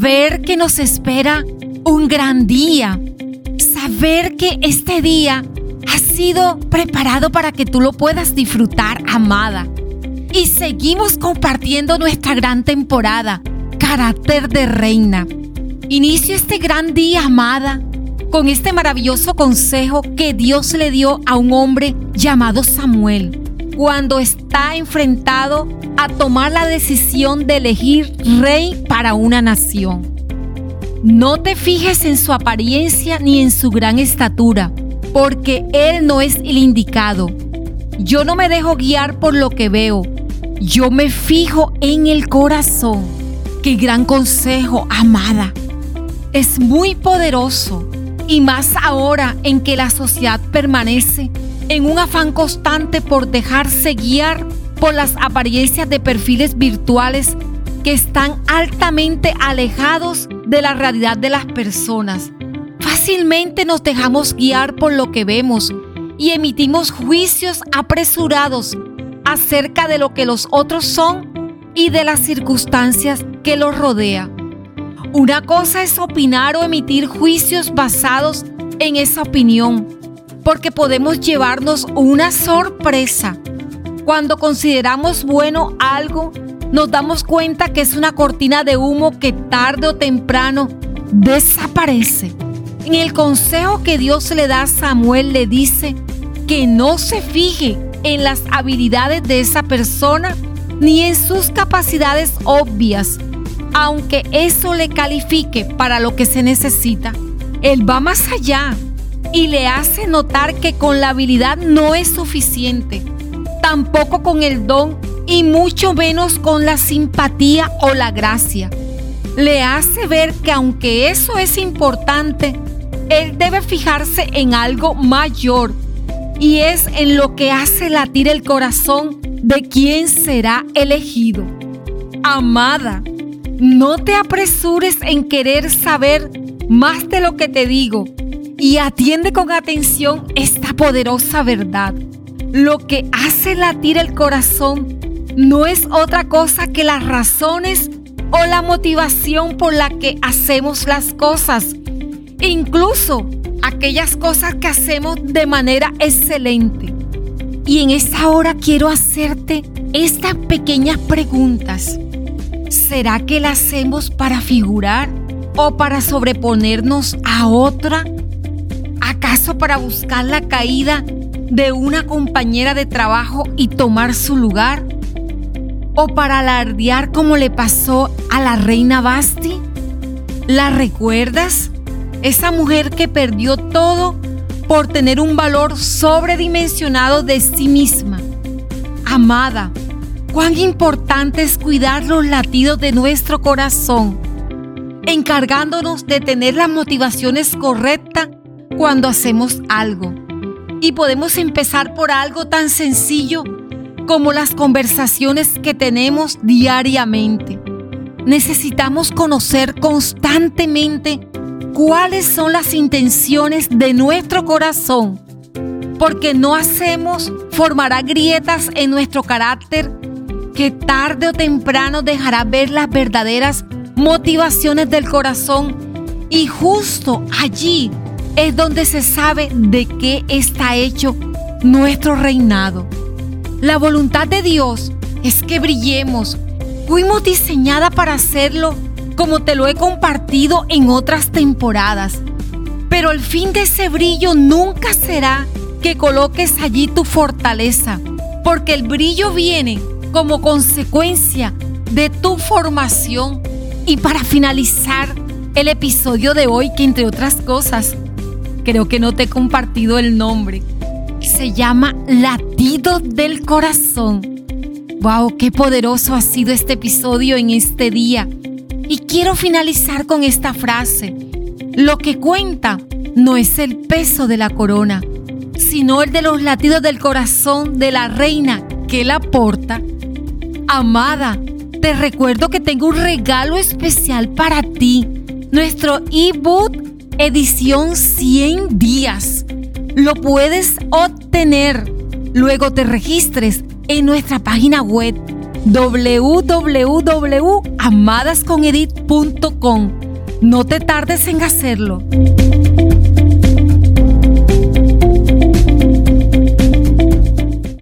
saber que nos espera un gran día, saber que este día ha sido preparado para que tú lo puedas disfrutar, amada. Y seguimos compartiendo nuestra gran temporada, carácter de reina. Inicio este gran día, amada, con este maravilloso consejo que Dios le dio a un hombre llamado Samuel, cuando está enfrentado a tomar la decisión de elegir rey para una nación. No te fijes en su apariencia ni en su gran estatura, porque él no es el indicado. Yo no me dejo guiar por lo que veo, yo me fijo en el corazón. Qué gran consejo, amada. Es muy poderoso y más ahora en que la sociedad permanece en un afán constante por dejarse guiar por las apariencias de perfiles virtuales que están altamente alejados de la realidad de las personas. Fácilmente nos dejamos guiar por lo que vemos y emitimos juicios apresurados acerca de lo que los otros son y de las circunstancias que los rodean. Una cosa es opinar o emitir juicios basados en esa opinión, porque podemos llevarnos una sorpresa. Cuando consideramos bueno algo, nos damos cuenta que es una cortina de humo que tarde o temprano desaparece. En el consejo que Dios le da a Samuel le dice que no se fije en las habilidades de esa persona ni en sus capacidades obvias, aunque eso le califique para lo que se necesita. Él va más allá y le hace notar que con la habilidad no es suficiente, tampoco con el don y mucho menos con la simpatía o la gracia. Le hace ver que aunque eso es importante, él debe fijarse en algo mayor y es en lo que hace latir el corazón de quien será elegido. Amada, no te apresures en querer saber más de lo que te digo y atiende con atención esta poderosa verdad. Lo que hace latir el corazón no es otra cosa que las razones o la motivación por la que hacemos las cosas. Incluso aquellas cosas que hacemos de manera excelente. Y en esta hora quiero hacerte estas pequeñas preguntas. ¿Será que la hacemos para figurar o para sobreponernos a otra? ¿Acaso para buscar la caída de una compañera de trabajo y tomar su lugar? ¿O para alardear como le pasó a la reina Basti? ¿La recuerdas? Esa mujer que perdió todo por tener un valor sobredimensionado de sí misma. Amada, Cuán importante es cuidar los latidos de nuestro corazón, encargándonos de tener las motivaciones correctas cuando hacemos algo. Y podemos empezar por algo tan sencillo como las conversaciones que tenemos diariamente. Necesitamos conocer constantemente cuáles son las intenciones de nuestro corazón, porque no hacemos formará grietas en nuestro carácter que tarde o temprano dejará ver las verdaderas motivaciones del corazón y justo allí es donde se sabe de qué está hecho nuestro reinado. La voluntad de Dios es que brillemos. Fuimos diseñada para hacerlo como te lo he compartido en otras temporadas. Pero el fin de ese brillo nunca será que coloques allí tu fortaleza, porque el brillo viene como consecuencia de tu formación. Y para finalizar el episodio de hoy, que entre otras cosas, creo que no te he compartido el nombre, se llama Latido del Corazón. ¡Wow! ¡Qué poderoso ha sido este episodio en este día! Y quiero finalizar con esta frase. Lo que cuenta no es el peso de la corona, sino el de los latidos del corazón de la reina que la porta Amada, te recuerdo que tengo un regalo especial para ti. Nuestro ebook edición 100 días. Lo puedes obtener. Luego te registres en nuestra página web www.amadasconedit.com. No te tardes en hacerlo.